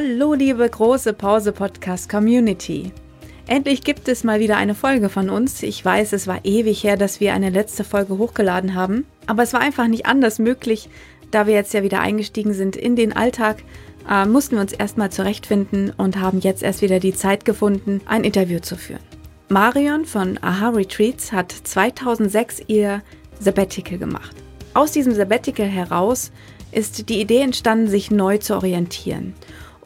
Hallo liebe große Pause Podcast Community. Endlich gibt es mal wieder eine Folge von uns. Ich weiß, es war ewig her, dass wir eine letzte Folge hochgeladen haben, aber es war einfach nicht anders möglich, da wir jetzt ja wieder eingestiegen sind in den Alltag, äh, mussten wir uns erstmal zurechtfinden und haben jetzt erst wieder die Zeit gefunden, ein Interview zu führen. Marion von Aha Retreats hat 2006 ihr Sabbatical gemacht. Aus diesem Sabbatical heraus ist die Idee entstanden, sich neu zu orientieren.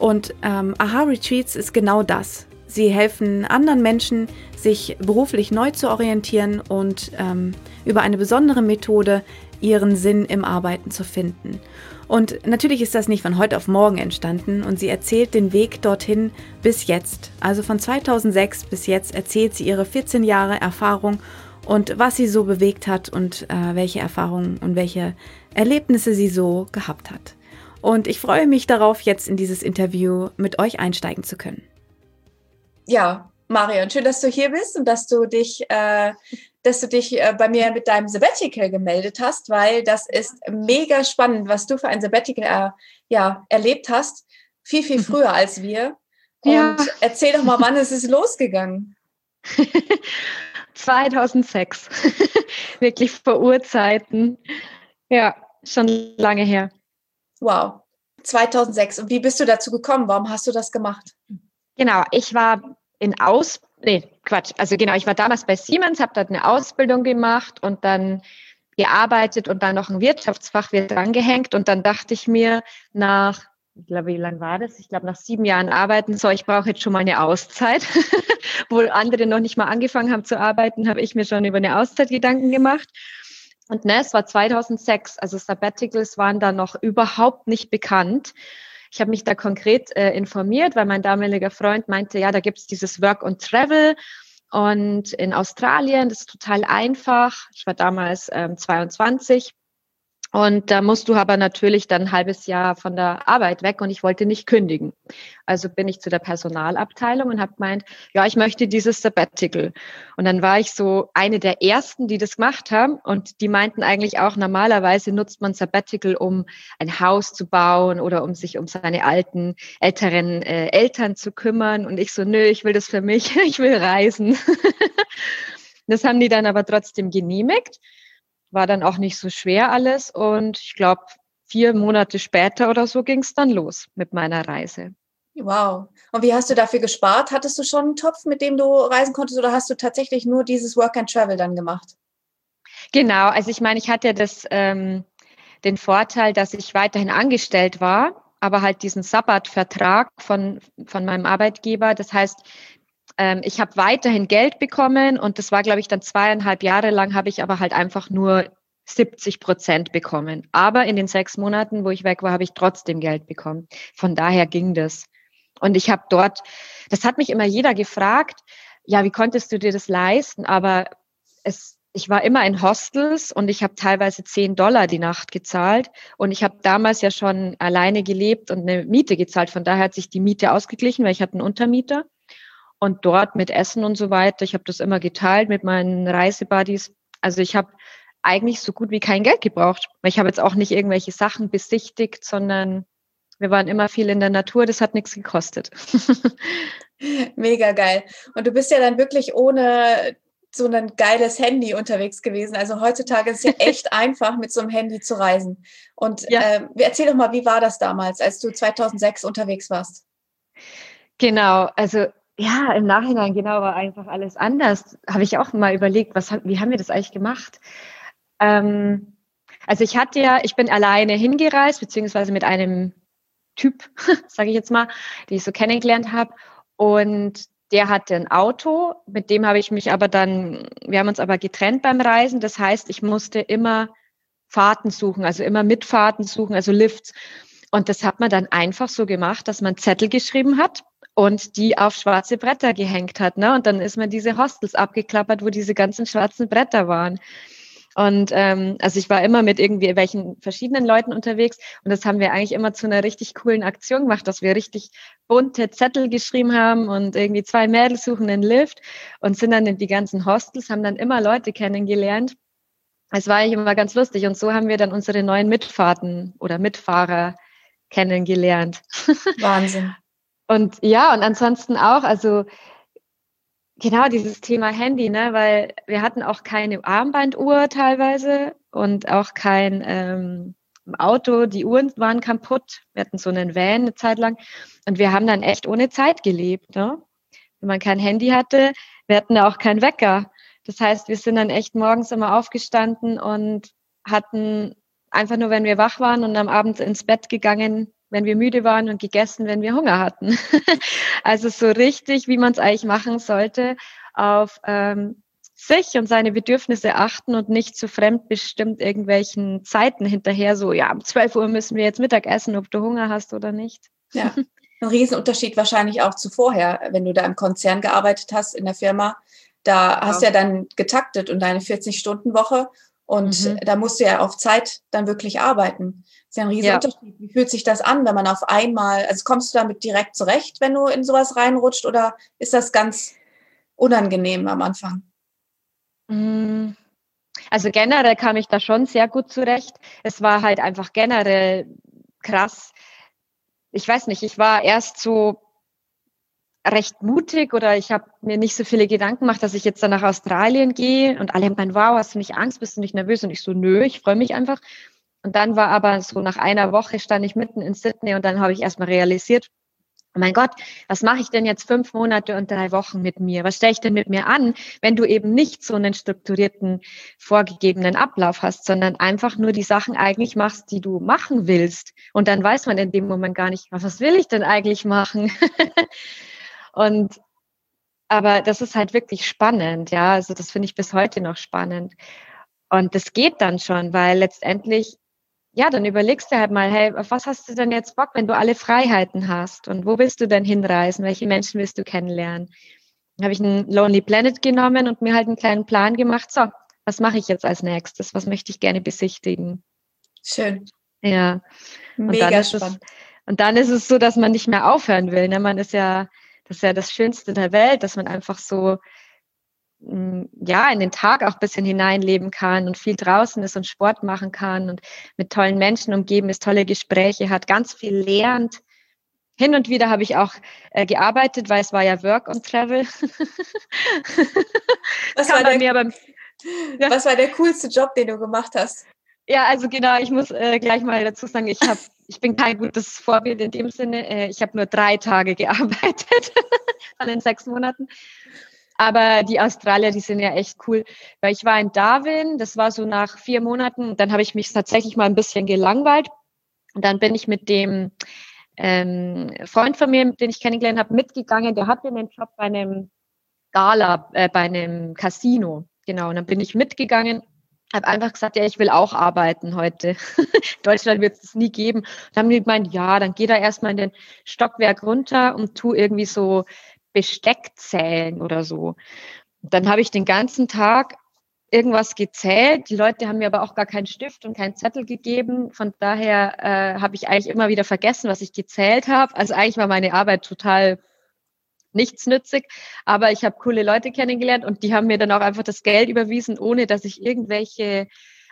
Und ähm, Aha Retreats ist genau das. Sie helfen anderen Menschen, sich beruflich neu zu orientieren und ähm, über eine besondere Methode ihren Sinn im Arbeiten zu finden. Und natürlich ist das nicht von heute auf morgen entstanden und sie erzählt den Weg dorthin bis jetzt. Also von 2006 bis jetzt erzählt sie ihre 14 Jahre Erfahrung und was sie so bewegt hat und äh, welche Erfahrungen und welche Erlebnisse sie so gehabt hat. Und ich freue mich darauf, jetzt in dieses Interview mit euch einsteigen zu können. Ja, Marion, schön, dass du hier bist und dass du dich äh, dass du dich äh, bei mir mit deinem Sabbatical gemeldet hast, weil das ist mega spannend, was du für ein Sabbatical äh, ja, erlebt hast. Viel, viel mhm. früher als wir. Und ja. erzähl doch mal, wann ist es losgegangen? 2006. Wirklich vor Urzeiten. Ja, schon lange her. Wow. 2006. Und wie bist du dazu gekommen? Warum hast du das gemacht? Genau, ich war in Ausbildung nee, Quatsch. Also genau, ich war damals bei Siemens, habe dort eine Ausbildung gemacht und dann gearbeitet und dann noch ein Wirtschaftsfach wird drangehängt und dann dachte ich mir nach, ich glaube, wie lange war das? Ich glaube, nach sieben Jahren arbeiten, so, ich brauche jetzt schon mal eine Auszeit. Wo andere noch nicht mal angefangen haben zu arbeiten, habe ich mir schon über eine Auszeit Gedanken gemacht. Und ne, es war 2006, also Sabbaticals waren da noch überhaupt nicht bekannt. Ich habe mich da konkret äh, informiert, weil mein damaliger Freund meinte, ja, da gibt es dieses Work and Travel und in Australien, das ist total einfach. Ich war damals ähm, 22 und da musst du aber natürlich dann ein halbes Jahr von der Arbeit weg und ich wollte nicht kündigen. Also bin ich zu der Personalabteilung und habe gemeint, ja, ich möchte dieses Sabbatical. Und dann war ich so eine der ersten, die das gemacht haben und die meinten eigentlich auch, normalerweise nutzt man Sabbatical, um ein Haus zu bauen oder um sich um seine alten, älteren äh, Eltern zu kümmern. Und ich so, nö, ich will das für mich, ich will reisen. das haben die dann aber trotzdem genehmigt war dann auch nicht so schwer alles und ich glaube, vier Monate später oder so ging es dann los mit meiner Reise. Wow. Und wie hast du dafür gespart? Hattest du schon einen Topf, mit dem du reisen konntest oder hast du tatsächlich nur dieses Work and Travel dann gemacht? Genau, also ich meine, ich hatte das, ähm, den Vorteil, dass ich weiterhin angestellt war, aber halt diesen Sabbatvertrag von, von meinem Arbeitgeber. Das heißt, ähm, ich habe weiterhin Geld bekommen und das war, glaube ich, dann zweieinhalb Jahre lang habe ich aber halt einfach nur 70 Prozent bekommen. Aber in den sechs Monaten, wo ich weg war, habe ich trotzdem Geld bekommen. Von daher ging das. Und ich habe dort, das hat mich immer jeder gefragt, ja, wie konntest du dir das leisten? Aber es, ich war immer in Hostels und ich habe teilweise 10 Dollar die Nacht gezahlt. Und ich habe damals ja schon alleine gelebt und eine Miete gezahlt. Von daher hat sich die Miete ausgeglichen, weil ich hatte einen Untermieter und dort mit Essen und so weiter. Ich habe das immer geteilt mit meinen Reisebuddies. Also ich habe eigentlich so gut wie kein Geld gebraucht. Ich habe jetzt auch nicht irgendwelche Sachen besichtigt, sondern wir waren immer viel in der Natur. Das hat nichts gekostet. Mega geil. Und du bist ja dann wirklich ohne so ein geiles Handy unterwegs gewesen. Also heutzutage ist es ja echt einfach, mit so einem Handy zu reisen. Und ja. äh, erzähl doch mal, wie war das damals, als du 2006 unterwegs warst? Genau, also ja, im Nachhinein genau war einfach alles anders. Habe ich auch mal überlegt, was, wie haben wir das eigentlich gemacht? Ähm, also ich hatte ja, ich bin alleine hingereist, beziehungsweise mit einem Typ, sage ich jetzt mal, den ich so kennengelernt habe. Und der hatte ein Auto, mit dem habe ich mich aber dann, wir haben uns aber getrennt beim Reisen. Das heißt, ich musste immer Fahrten suchen, also immer Mitfahrten suchen, also Lifts. Und das hat man dann einfach so gemacht, dass man Zettel geschrieben hat und die auf schwarze Bretter gehängt hat. Ne? Und dann ist man diese Hostels abgeklappert, wo diese ganzen schwarzen Bretter waren. Und ähm, also ich war immer mit irgendwie welchen verschiedenen Leuten unterwegs und das haben wir eigentlich immer zu einer richtig coolen Aktion gemacht, dass wir richtig bunte Zettel geschrieben haben und irgendwie zwei Mädels suchen einen Lift und sind dann in die ganzen Hostels, haben dann immer Leute kennengelernt. Es war eigentlich immer ganz lustig und so haben wir dann unsere neuen Mitfahrten oder Mitfahrer kennengelernt. Wahnsinn. Und ja, und ansonsten auch, also Genau, dieses Thema Handy, ne? weil wir hatten auch keine Armbanduhr teilweise und auch kein ähm, Auto. Die Uhren waren kaputt. Wir hatten so einen Van eine Zeit lang und wir haben dann echt ohne Zeit gelebt. Ne? Wenn man kein Handy hatte, wir hatten auch keinen Wecker. Das heißt, wir sind dann echt morgens immer aufgestanden und hatten einfach nur, wenn wir wach waren und am Abend ins Bett gegangen, wenn wir müde waren und gegessen, wenn wir Hunger hatten. also so richtig, wie man es eigentlich machen sollte, auf ähm, sich und seine Bedürfnisse achten und nicht zu fremdbestimmt irgendwelchen Zeiten hinterher, so, ja, um 12 Uhr müssen wir jetzt Mittag essen, ob du Hunger hast oder nicht. Ja, ein Riesenunterschied wahrscheinlich auch zu vorher, wenn du da im Konzern gearbeitet hast, in der Firma. Da hast du ja dann getaktet und deine 40-Stunden-Woche und mhm. da musst du ja auf Zeit dann wirklich arbeiten. Das ist ja ein riesen ja. Unterschied. Wie fühlt sich das an, wenn man auf einmal, also kommst du damit direkt zurecht, wenn du in sowas reinrutscht oder ist das ganz unangenehm am Anfang? Mm. Also generell kam ich da schon sehr gut zurecht. Es war halt einfach generell krass. Ich weiß nicht, ich war erst so recht mutig oder ich habe mir nicht so viele Gedanken gemacht, dass ich jetzt dann nach Australien gehe und alle haben gemeint, wow, hast du nicht Angst, bist du nicht nervös? Und ich so, nö, ich freue mich einfach. Und dann war aber so nach einer Woche stand ich mitten in Sydney und dann habe ich erstmal realisiert, oh mein Gott, was mache ich denn jetzt fünf Monate und drei Wochen mit mir? Was stelle ich denn mit mir an, wenn du eben nicht so einen strukturierten, vorgegebenen Ablauf hast, sondern einfach nur die Sachen eigentlich machst, die du machen willst. Und dann weiß man in dem Moment gar nicht, was will ich denn eigentlich machen? Und aber das ist halt wirklich spannend, ja. Also das finde ich bis heute noch spannend. Und das geht dann schon, weil letztendlich, ja, dann überlegst du halt mal, hey, auf was hast du denn jetzt Bock, wenn du alle Freiheiten hast? Und wo willst du denn hinreisen? Welche Menschen willst du kennenlernen? Habe ich einen Lonely Planet genommen und mir halt einen kleinen Plan gemacht. So, was mache ich jetzt als nächstes? Was möchte ich gerne besichtigen? Schön. Ja. Mega und spannend. Es, und dann ist es so, dass man nicht mehr aufhören will. Ne? Man ist ja das ist ja das Schönste der Welt, dass man einfach so mm, ja, in den Tag auch ein bisschen hineinleben kann und viel draußen ist und Sport machen kann und mit tollen Menschen umgeben ist, tolle Gespräche hat, ganz viel lernt. Hin und wieder habe ich auch äh, gearbeitet, weil es war ja Work und Travel. was, war der, beim, ja. was war der coolste Job, den du gemacht hast? Ja, also genau, ich muss äh, gleich mal dazu sagen, ich habe ich bin kein gutes Vorbild in dem Sinne. Äh, ich habe nur drei Tage gearbeitet von den sechs Monaten. Aber die Australier, die sind ja echt cool. Weil ich war in Darwin, das war so nach vier Monaten, dann habe ich mich tatsächlich mal ein bisschen gelangweilt. Und dann bin ich mit dem ähm, Freund von mir, den ich kennengelernt habe, mitgegangen. Der hatte einen Job bei einem Gala, äh, bei einem Casino. Genau, und dann bin ich mitgegangen habe einfach gesagt, ja, ich will auch arbeiten heute. Deutschland wird es nie geben. Dann haben die gemeint, ja, dann geh da erstmal in den Stockwerk runter und tu irgendwie so Besteck zählen oder so. Dann habe ich den ganzen Tag irgendwas gezählt. Die Leute haben mir aber auch gar keinen Stift und keinen Zettel gegeben. Von daher äh, habe ich eigentlich immer wieder vergessen, was ich gezählt habe. Also eigentlich war meine Arbeit total nichtsnützig, aber ich habe coole Leute kennengelernt und die haben mir dann auch einfach das Geld überwiesen, ohne dass ich irgendwelche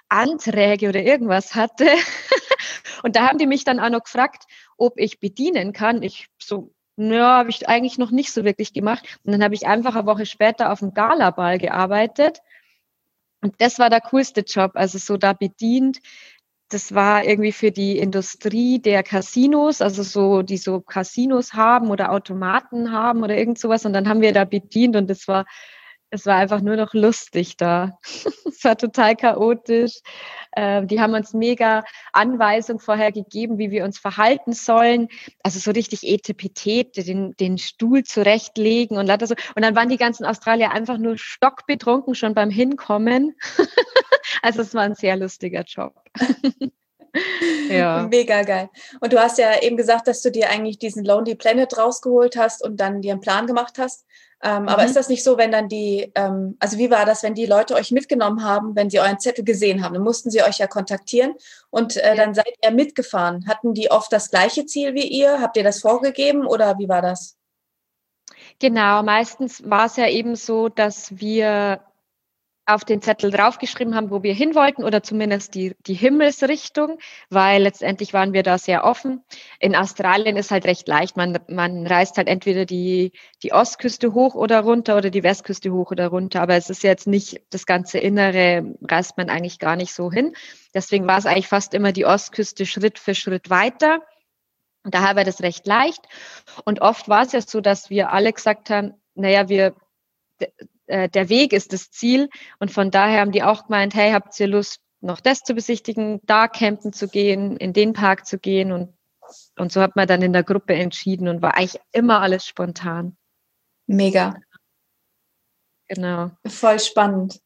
Anträge oder irgendwas hatte. und da haben die mich dann auch noch gefragt, ob ich bedienen kann. Ich so, ja, habe ich eigentlich noch nicht so wirklich gemacht. Und dann habe ich einfach eine Woche später auf dem Galaball gearbeitet. Und das war der coolste Job, also so da bedient, das war irgendwie für die Industrie der Casinos, also so, die so Casinos haben oder Automaten haben oder irgend sowas. Und dann haben wir da bedient und das war es war einfach nur noch lustig da. es war total chaotisch. Äh, die haben uns mega Anweisung vorher gegeben, wie wir uns verhalten sollen. Also so richtig Etepetete, den, den Stuhl zurechtlegen und so. Und dann waren die ganzen Australier einfach nur stockbetrunken schon beim Hinkommen. also es war ein sehr lustiger Job. ja. Mega geil. Und du hast ja eben gesagt, dass du dir eigentlich diesen Lonely Planet rausgeholt hast und dann dir einen Plan gemacht hast. Ähm, mhm. Aber ist das nicht so, wenn dann die, ähm, also wie war das, wenn die Leute euch mitgenommen haben, wenn sie euren Zettel gesehen haben? Dann mussten sie euch ja kontaktieren und äh, ja. dann seid ihr mitgefahren. Hatten die oft das gleiche Ziel wie ihr? Habt ihr das vorgegeben oder wie war das? Genau, meistens war es ja eben so, dass wir auf den Zettel draufgeschrieben haben, wo wir hin wollten oder zumindest die, die Himmelsrichtung, weil letztendlich waren wir da sehr offen. In Australien ist halt recht leicht. Man, man reist halt entweder die, die Ostküste hoch oder runter oder die Westküste hoch oder runter. Aber es ist jetzt nicht das ganze Innere, reist man eigentlich gar nicht so hin. Deswegen war es eigentlich fast immer die Ostküste Schritt für Schritt weiter. Und daher war das recht leicht. Und oft war es ja so, dass wir alle gesagt haben, naja, wir äh, der Weg ist das Ziel. Und von daher haben die auch gemeint, hey, habt ihr Lust, noch das zu besichtigen, da campen zu gehen, in den Park zu gehen und und so hat man dann in der Gruppe entschieden und war eigentlich immer alles spontan. Mega. Genau. Voll spannend.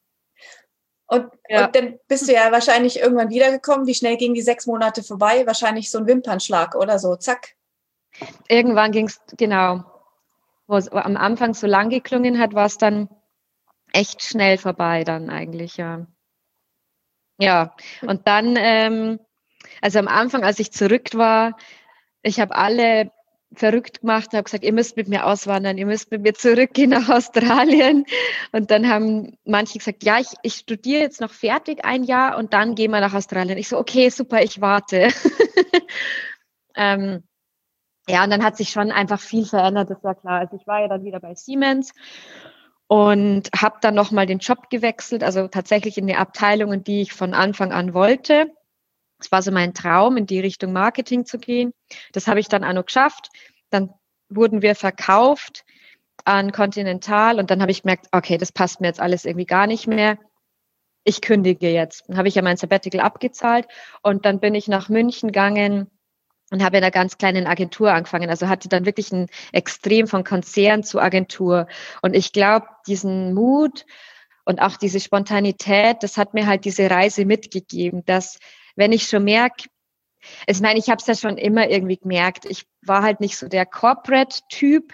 Und, ja. und, dann bist du ja wahrscheinlich irgendwann wiedergekommen. Wie schnell gingen die sechs Monate vorbei? Wahrscheinlich so ein Wimpernschlag oder so. Zack. Irgendwann ging es, genau, wo es am Anfang so lang geklungen hat, war es dann echt schnell vorbei dann eigentlich, ja. Ja, und dann, ähm, also am Anfang, als ich zurück war, ich habe alle verrückt gemacht, habe gesagt, ihr müsst mit mir auswandern, ihr müsst mit mir zurückgehen nach Australien. Und dann haben manche gesagt, ja, ich, ich studiere jetzt noch fertig ein Jahr und dann gehen wir nach Australien. Ich so, okay, super, ich warte. ähm, ja, und dann hat sich schon einfach viel verändert, das war klar. Also ich war ja dann wieder bei Siemens und habe dann nochmal den Job gewechselt, also tatsächlich in die Abteilung, in die ich von Anfang an wollte. Es war so mein Traum, in die Richtung Marketing zu gehen. Das habe ich dann auch noch geschafft. Dann wurden wir verkauft an Continental und dann habe ich gemerkt, okay, das passt mir jetzt alles irgendwie gar nicht mehr. Ich kündige jetzt. Dann habe ich ja mein Sabbatical abgezahlt und dann bin ich nach München gegangen und habe in einer ganz kleinen Agentur angefangen. Also hatte dann wirklich ein Extrem von Konzern zu Agentur. Und ich glaube, diesen Mut und auch diese Spontanität, das hat mir halt diese Reise mitgegeben, dass wenn ich schon merke, ich meine, ich habe es ja schon immer irgendwie gemerkt, ich war halt nicht so der Corporate-Typ.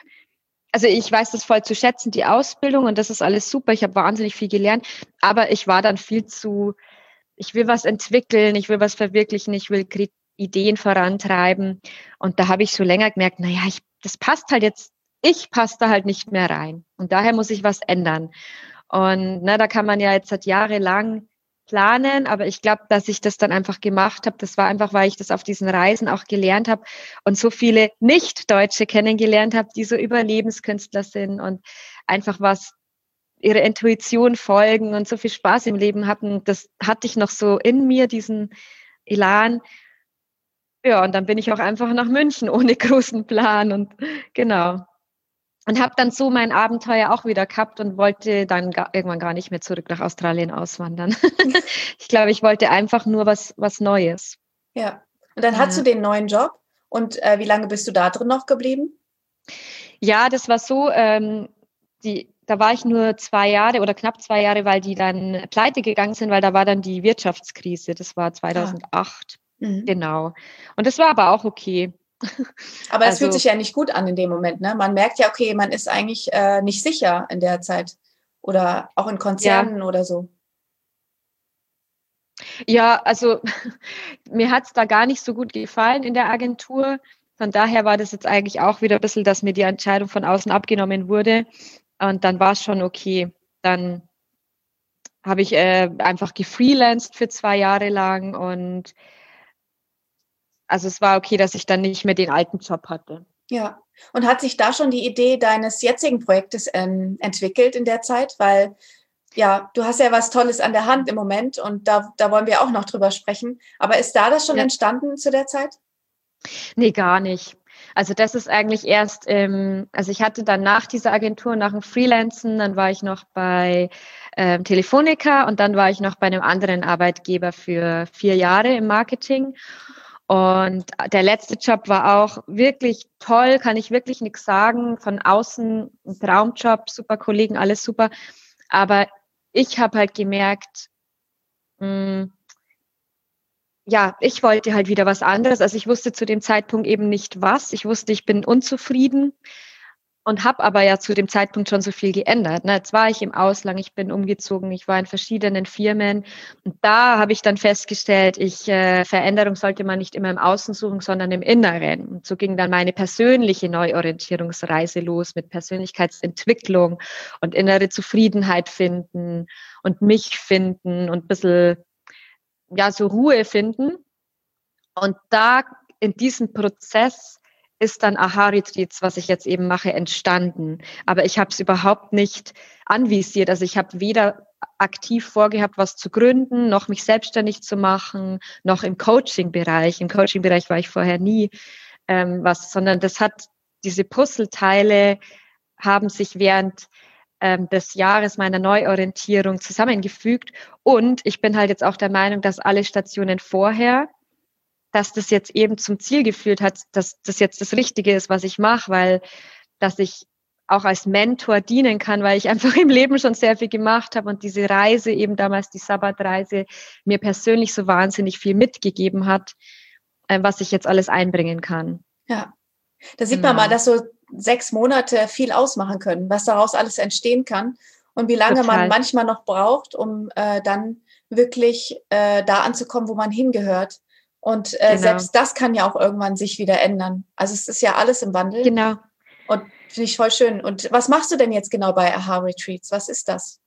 Also ich weiß das voll zu schätzen, die Ausbildung und das ist alles super. Ich habe wahnsinnig viel gelernt, aber ich war dann viel zu, ich will was entwickeln, ich will was verwirklichen, ich will Ideen vorantreiben. Und da habe ich so länger gemerkt, naja, ich, das passt halt jetzt, ich passe da halt nicht mehr rein. Und daher muss ich was ändern. Und na, da kann man ja jetzt seit jahrelang planen, aber ich glaube, dass ich das dann einfach gemacht habe, das war einfach, weil ich das auf diesen Reisen auch gelernt habe und so viele Nicht-Deutsche kennengelernt habe, die so Überlebenskünstler sind und einfach was ihre Intuition folgen und so viel Spaß im Leben hatten. Das hatte ich noch so in mir, diesen Elan. Ja, und dann bin ich auch einfach nach München ohne großen Plan und genau. Und habe dann so mein Abenteuer auch wieder gehabt und wollte dann gar, irgendwann gar nicht mehr zurück nach Australien auswandern. ich glaube, ich wollte einfach nur was, was Neues. Ja. Und dann ja. hast du den neuen Job. Und äh, wie lange bist du da drin noch geblieben? Ja, das war so, ähm, die, da war ich nur zwei Jahre oder knapp zwei Jahre, weil die dann pleite gegangen sind, weil da war dann die Wirtschaftskrise. Das war 2008. Mhm. Genau. Und das war aber auch okay. Aber es also, fühlt sich ja nicht gut an in dem Moment. Ne? Man merkt ja, okay, man ist eigentlich äh, nicht sicher in der Zeit. Oder auch in Konzernen ja. oder so. Ja, also mir hat es da gar nicht so gut gefallen in der Agentur. Von daher war das jetzt eigentlich auch wieder ein bisschen, dass mir die Entscheidung von außen abgenommen wurde. Und dann war es schon okay. Dann habe ich äh, einfach gefreelanced für zwei Jahre lang und also es war okay, dass ich dann nicht mehr den alten Job hatte. Ja. Und hat sich da schon die Idee deines jetzigen Projektes ähm, entwickelt in der Zeit? Weil ja, du hast ja was Tolles an der Hand im Moment und da, da wollen wir auch noch drüber sprechen. Aber ist da das schon ja. entstanden zu der Zeit? Nee, gar nicht. Also das ist eigentlich erst, ähm, also ich hatte dann nach dieser Agentur, nach dem Freelancen, dann war ich noch bei ähm, Telefonica und dann war ich noch bei einem anderen Arbeitgeber für vier Jahre im Marketing. Und der letzte Job war auch wirklich toll, kann ich wirklich nichts sagen. Von außen ein Traumjob, super Kollegen, alles super. Aber ich habe halt gemerkt, mh, hm, ja, ich wollte halt wieder was anderes. Also ich wusste zu dem Zeitpunkt eben nicht was. Ich wusste, ich bin unzufrieden und habe aber ja zu dem Zeitpunkt schon so viel geändert. Ne? Jetzt war ich im Ausland, ich bin umgezogen, ich war in verschiedenen Firmen und da habe ich dann festgestellt, ich äh, Veränderung sollte man nicht immer im Außen suchen, sondern im Inneren. Und so ging dann meine persönliche Neuorientierungsreise los mit Persönlichkeitsentwicklung und innere Zufriedenheit finden und mich finden und ein bisschen ja so Ruhe finden. Und da in diesem Prozess ist dann Aha-Retreats, was ich jetzt eben mache, entstanden. Aber ich habe es überhaupt nicht anvisiert. Also ich habe weder aktiv vorgehabt, was zu gründen, noch mich selbstständig zu machen, noch im Coaching-Bereich. Im Coaching-Bereich war ich vorher nie ähm, was, sondern das hat diese Puzzleteile haben sich während ähm, des Jahres meiner Neuorientierung zusammengefügt. Und ich bin halt jetzt auch der Meinung, dass alle Stationen vorher dass das jetzt eben zum Ziel geführt hat, dass das jetzt das Richtige ist, was ich mache, weil dass ich auch als Mentor dienen kann, weil ich einfach im Leben schon sehr viel gemacht habe und diese Reise, eben damals die Sabbatreise, mir persönlich so wahnsinnig viel mitgegeben hat, äh, was ich jetzt alles einbringen kann. Ja, da sieht genau. man mal, dass so sechs Monate viel ausmachen können, was daraus alles entstehen kann und wie lange Total. man manchmal noch braucht, um äh, dann wirklich äh, da anzukommen, wo man hingehört. Und äh, genau. selbst das kann ja auch irgendwann sich wieder ändern. Also es ist ja alles im Wandel. Genau. Und finde ich voll schön. Und was machst du denn jetzt genau bei Aha Retreats? Was ist das?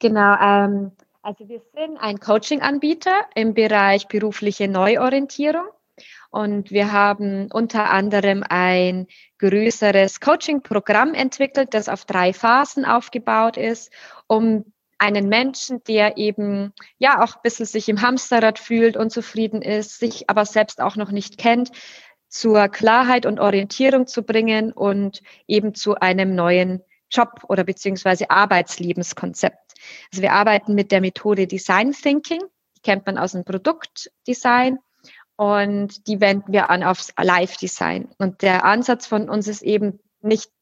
Genau. Ähm, also wir sind ein Coaching-Anbieter im Bereich berufliche Neuorientierung. Und wir haben unter anderem ein größeres Coaching-Programm entwickelt, das auf drei Phasen aufgebaut ist, um einen Menschen, der eben ja auch ein bisschen sich im Hamsterrad fühlt, unzufrieden ist, sich aber selbst auch noch nicht kennt, zur Klarheit und Orientierung zu bringen und eben zu einem neuen Job oder beziehungsweise Arbeitslebenskonzept. Also wir arbeiten mit der Methode Design Thinking, die kennt man aus dem Produktdesign und die wenden wir an aufs Live-Design. Und der Ansatz von uns ist eben nicht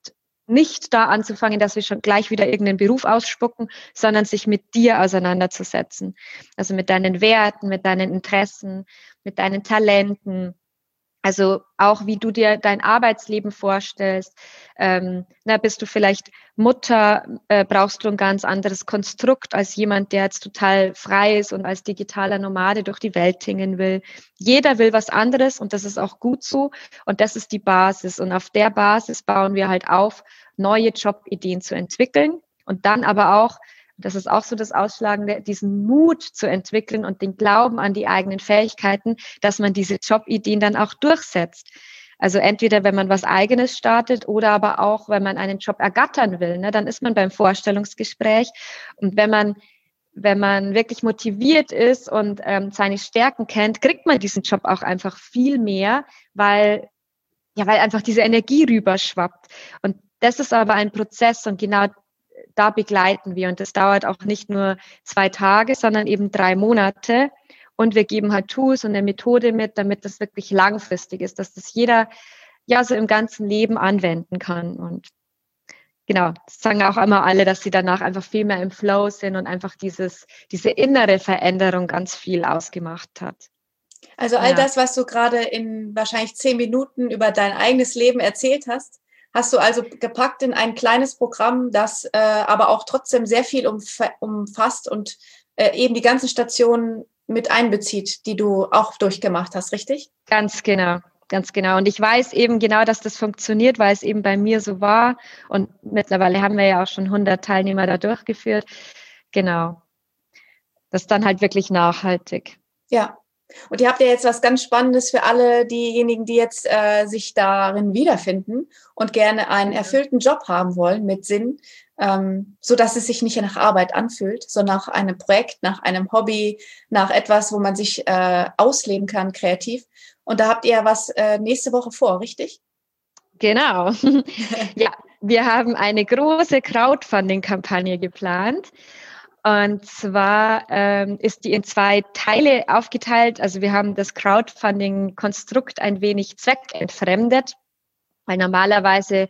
nicht da anzufangen, dass wir schon gleich wieder irgendeinen Beruf ausspucken, sondern sich mit dir auseinanderzusetzen. Also mit deinen Werten, mit deinen Interessen, mit deinen Talenten, also auch wie du dir dein Arbeitsleben vorstellst. Ähm, na, bist du vielleicht Mutter, äh, brauchst du ein ganz anderes Konstrukt als jemand, der jetzt total frei ist und als digitaler Nomade durch die Welt hingen will. Jeder will was anderes und das ist auch gut so. Und das ist die Basis. Und auf der Basis bauen wir halt auf, neue Jobideen zu entwickeln und dann aber auch das ist auch so das Ausschlagende, diesen Mut zu entwickeln und den Glauben an die eigenen Fähigkeiten, dass man diese Jobideen dann auch durchsetzt. Also entweder, wenn man was eigenes startet oder aber auch, wenn man einen Job ergattern will, ne, dann ist man beim Vorstellungsgespräch. Und wenn man, wenn man wirklich motiviert ist und ähm, seine Stärken kennt, kriegt man diesen Job auch einfach viel mehr, weil, ja, weil einfach diese Energie rüberschwappt. Und das ist aber ein Prozess und genau da begleiten wir. Und das dauert auch nicht nur zwei Tage, sondern eben drei Monate. Und wir geben halt Tools und eine Methode mit, damit das wirklich langfristig ist, dass das jeder ja so im ganzen Leben anwenden kann. Und genau, das sagen auch immer alle, dass sie danach einfach viel mehr im Flow sind und einfach dieses, diese innere Veränderung ganz viel ausgemacht hat. Also all ja. das, was du gerade in wahrscheinlich zehn Minuten über dein eigenes Leben erzählt hast, hast du also gepackt in ein kleines Programm, das äh, aber auch trotzdem sehr viel umf umfasst und äh, eben die ganzen Stationen mit einbezieht, die du auch durchgemacht hast, richtig? Ganz genau. Ganz genau. Und ich weiß eben genau, dass das funktioniert, weil es eben bei mir so war. Und mittlerweile haben wir ja auch schon 100 Teilnehmer da durchgeführt. Genau. Das ist dann halt wirklich nachhaltig. Ja, und ihr habt ja jetzt was ganz Spannendes für alle diejenigen, die jetzt äh, sich darin wiederfinden und gerne einen erfüllten Job haben wollen mit Sinn, ähm, so dass es sich nicht nach Arbeit anfühlt, sondern nach einem Projekt, nach einem Hobby, nach etwas, wo man sich äh, ausleben kann kreativ. Und da habt ihr was äh, nächste Woche vor, richtig? Genau. ja, wir haben eine große Crowdfunding-Kampagne geplant. Und zwar ähm, ist die in zwei Teile aufgeteilt. Also wir haben das Crowdfunding-Konstrukt ein wenig zweckentfremdet, weil normalerweise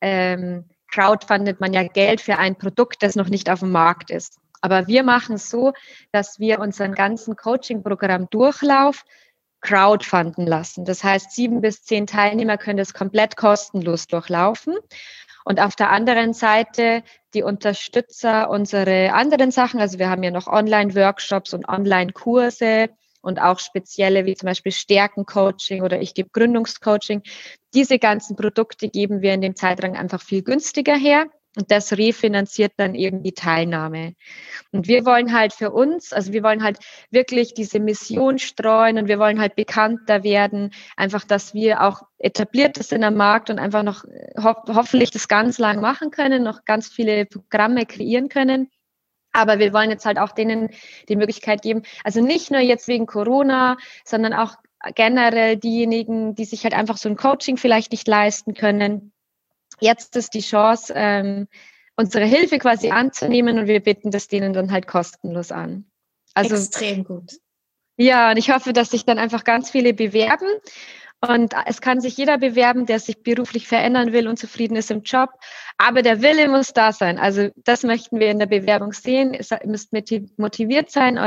ähm, crowdfundet man ja Geld für ein Produkt, das noch nicht auf dem Markt ist. Aber wir machen es so, dass wir unseren ganzen Coaching-Programm Durchlauf crowdfunden lassen. Das heißt, sieben bis zehn Teilnehmer können das komplett kostenlos durchlaufen. Und auf der anderen Seite die Unterstützer unsere anderen Sachen. Also wir haben ja noch Online-Workshops und Online-Kurse und auch spezielle wie zum Beispiel Stärkencoaching oder ich gebe Gründungscoaching. Diese ganzen Produkte geben wir in dem Zeitraum einfach viel günstiger her. Und das refinanziert dann eben die Teilnahme. Und wir wollen halt für uns, also wir wollen halt wirklich diese Mission streuen und wir wollen halt bekannter werden, einfach, dass wir auch etabliert sind am Markt und einfach noch ho hoffentlich das ganz lang machen können, noch ganz viele Programme kreieren können. Aber wir wollen jetzt halt auch denen die Möglichkeit geben, also nicht nur jetzt wegen Corona, sondern auch generell diejenigen, die sich halt einfach so ein Coaching vielleicht nicht leisten können, jetzt ist die Chance, ähm, unsere Hilfe quasi anzunehmen und wir bitten das denen dann halt kostenlos an. Also, Extrem gut. Ja, und ich hoffe, dass sich dann einfach ganz viele bewerben. Und es kann sich jeder bewerben, der sich beruflich verändern will und zufrieden ist im Job. Aber der Wille muss da sein. Also das möchten wir in der Bewerbung sehen. Ihr müsst motiviert sein,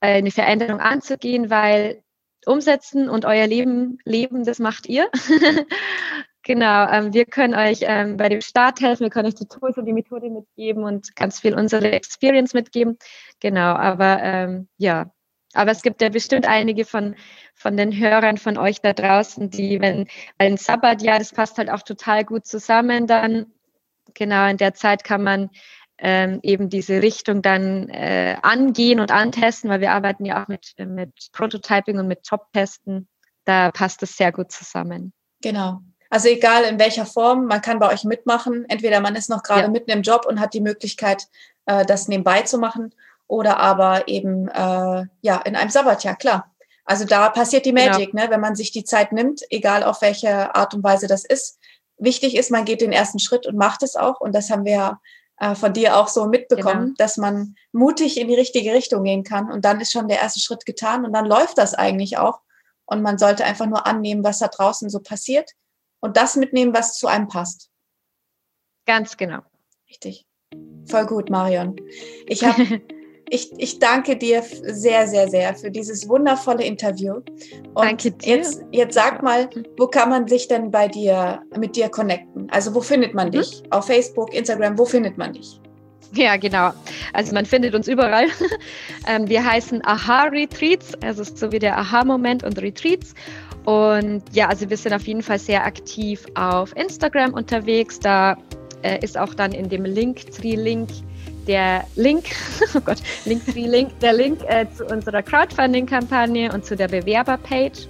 eine Veränderung anzugehen, weil umsetzen und euer Leben leben, das macht ihr. Genau, ähm, wir können euch ähm, bei dem Start helfen, wir können euch die Tools und die Methode mitgeben und ganz viel unsere Experience mitgeben. Genau, aber ähm, ja, aber es gibt ja bestimmt einige von, von den Hörern von euch da draußen, die, wenn ein Sabbatjahr, das passt halt auch total gut zusammen, dann genau in der Zeit kann man ähm, eben diese Richtung dann äh, angehen und antesten, weil wir arbeiten ja auch mit, mit Prototyping und mit Top-Testen. Da passt es sehr gut zusammen. Genau. Also egal in welcher Form, man kann bei euch mitmachen. Entweder man ist noch gerade ja. mitten im Job und hat die Möglichkeit, äh, das nebenbei zu machen, oder aber eben äh, ja in einem Sabbatjahr, klar. Also da passiert die genau. Magic, genau. ne? wenn man sich die Zeit nimmt, egal auf welche Art und Weise das ist. Wichtig ist, man geht den ersten Schritt und macht es auch. Und das haben wir äh, von dir auch so mitbekommen, genau. dass man mutig in die richtige Richtung gehen kann. Und dann ist schon der erste Schritt getan und dann läuft das eigentlich auch. Und man sollte einfach nur annehmen, was da draußen so passiert und das mitnehmen, was zu einem passt. Ganz genau. Richtig. Voll gut, Marion. Ich habe ich, ich danke dir sehr, sehr, sehr für dieses wundervolle Interview. Und danke dir. Jetzt, jetzt sag mal, wo kann man sich denn bei dir, mit dir connecten? Also wo findet man mhm. dich? Auf Facebook, Instagram, wo findet man dich? Ja, genau. Also man findet uns überall. Ähm, wir heißen Aha Retreats, also so wie der Aha-Moment und Retreats. Und ja, also wir sind auf jeden Fall sehr aktiv auf Instagram unterwegs. Da äh, ist auch dann in dem Linktree-Link der Link, oh Gott, Linktree-Link, der Link äh, zu unserer Crowdfunding-Kampagne und zu der Bewerber-Page.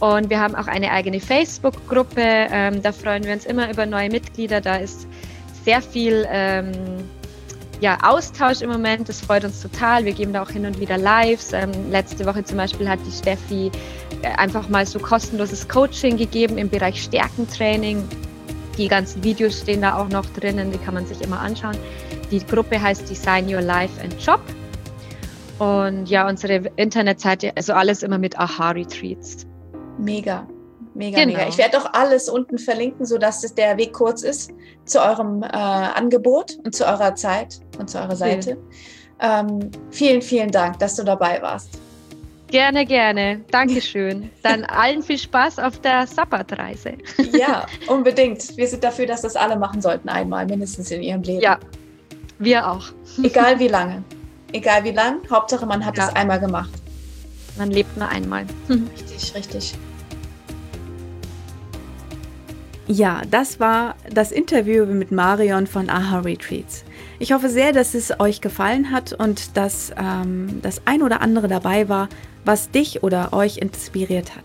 Und wir haben auch eine eigene Facebook-Gruppe. Ähm, da freuen wir uns immer über neue Mitglieder. Da ist sehr viel ähm, ja, Austausch im Moment. Das freut uns total. Wir geben da auch hin und wieder Lives. Ähm, letzte Woche zum Beispiel hat die Steffi einfach mal so kostenloses Coaching gegeben im Bereich Stärkentraining. Die ganzen Videos stehen da auch noch drinnen, die kann man sich immer anschauen. Die Gruppe heißt Design Your Life and Job. Und ja, unsere Internetseite, also alles immer mit Aha Retreats. Mega. Mega, genau. mega. Ich werde auch alles unten verlinken, sodass es der Weg kurz ist zu eurem äh, Angebot und zu eurer Zeit und zu eurer Seite. Ähm, vielen, vielen Dank, dass du dabei warst. Gerne, gerne. Dankeschön. Dann allen viel Spaß auf der Sabbatreise. ja, unbedingt. Wir sind dafür, dass das alle machen sollten, einmal mindestens in ihrem Leben. Ja, wir auch. Egal wie lange. Egal wie lang, Hauptsache man hat ja. es einmal gemacht. Man lebt nur einmal. Richtig, richtig. Ja, das war das Interview mit Marion von AHA Retreats. Ich hoffe sehr, dass es euch gefallen hat und dass ähm, das ein oder andere dabei war, was dich oder euch inspiriert hat.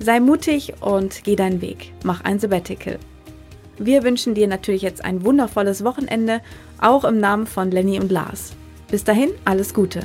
Sei mutig und geh deinen Weg. Mach ein Sabbatical. Wir wünschen dir natürlich jetzt ein wundervolles Wochenende, auch im Namen von Lenny und Lars. Bis dahin, alles Gute.